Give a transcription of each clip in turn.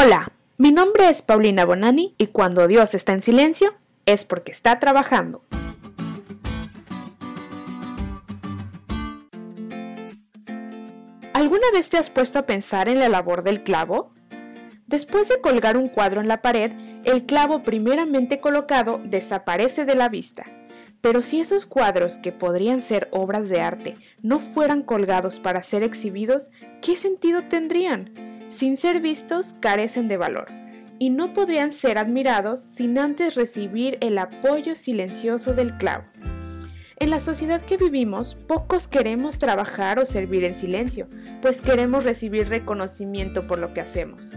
Hola, mi nombre es Paulina Bonani y cuando Dios está en silencio es porque está trabajando. ¿Alguna vez te has puesto a pensar en la labor del clavo? Después de colgar un cuadro en la pared, el clavo primeramente colocado desaparece de la vista. Pero si esos cuadros, que podrían ser obras de arte, no fueran colgados para ser exhibidos, ¿qué sentido tendrían? Sin ser vistos, carecen de valor y no podrían ser admirados sin antes recibir el apoyo silencioso del clavo. En la sociedad que vivimos, pocos queremos trabajar o servir en silencio, pues queremos recibir reconocimiento por lo que hacemos.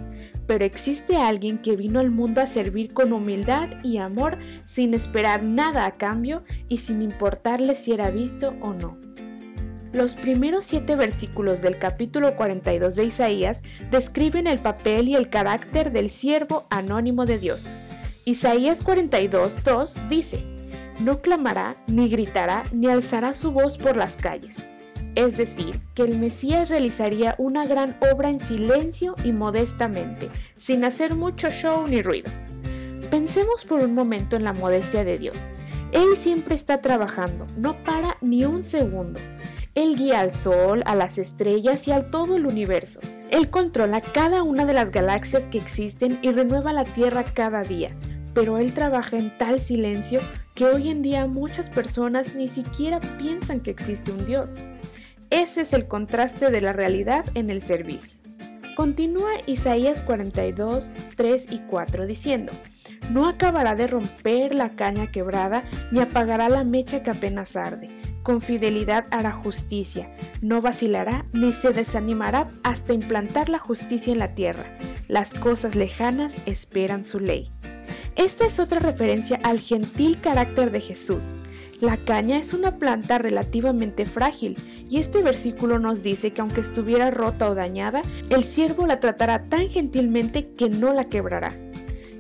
Pero existe alguien que vino al mundo a servir con humildad y amor sin esperar nada a cambio y sin importarle si era visto o no. Los primeros siete versículos del capítulo 42 de Isaías describen el papel y el carácter del siervo anónimo de Dios. Isaías 42.2 dice, no clamará, ni gritará, ni alzará su voz por las calles. Es decir, que el Mesías realizaría una gran obra en silencio y modestamente, sin hacer mucho show ni ruido. Pensemos por un momento en la modestia de Dios. Él siempre está trabajando, no para ni un segundo. Él guía al Sol, a las estrellas y a todo el universo. Él controla cada una de las galaxias que existen y renueva la Tierra cada día. Pero Él trabaja en tal silencio que hoy en día muchas personas ni siquiera piensan que existe un Dios. Ese es el contraste de la realidad en el servicio. Continúa Isaías 42, 3 y 4 diciendo, No acabará de romper la caña quebrada, ni apagará la mecha que apenas arde con fidelidad hará justicia, no vacilará ni se desanimará hasta implantar la justicia en la tierra. Las cosas lejanas esperan su ley. Esta es otra referencia al gentil carácter de Jesús. La caña es una planta relativamente frágil y este versículo nos dice que aunque estuviera rota o dañada, el siervo la tratará tan gentilmente que no la quebrará.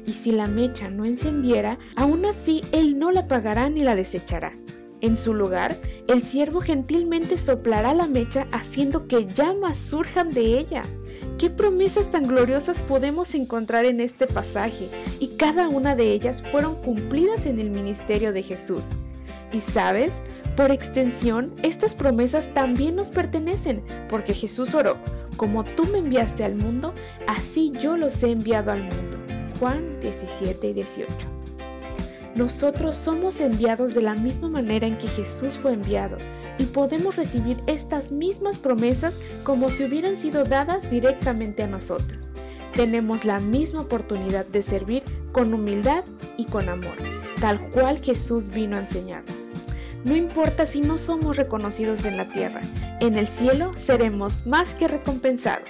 Y si la mecha no encendiera, aún así él no la apagará ni la desechará. En su lugar, el siervo gentilmente soplará la mecha haciendo que llamas surjan de ella. ¿Qué promesas tan gloriosas podemos encontrar en este pasaje? Y cada una de ellas fueron cumplidas en el ministerio de Jesús. Y sabes, por extensión, estas promesas también nos pertenecen, porque Jesús oró, como tú me enviaste al mundo, así yo los he enviado al mundo. Juan 17 y 18. Nosotros somos enviados de la misma manera en que Jesús fue enviado y podemos recibir estas mismas promesas como si hubieran sido dadas directamente a nosotros. Tenemos la misma oportunidad de servir con humildad y con amor, tal cual Jesús vino a enseñarnos. No importa si no somos reconocidos en la tierra, en el cielo seremos más que recompensados.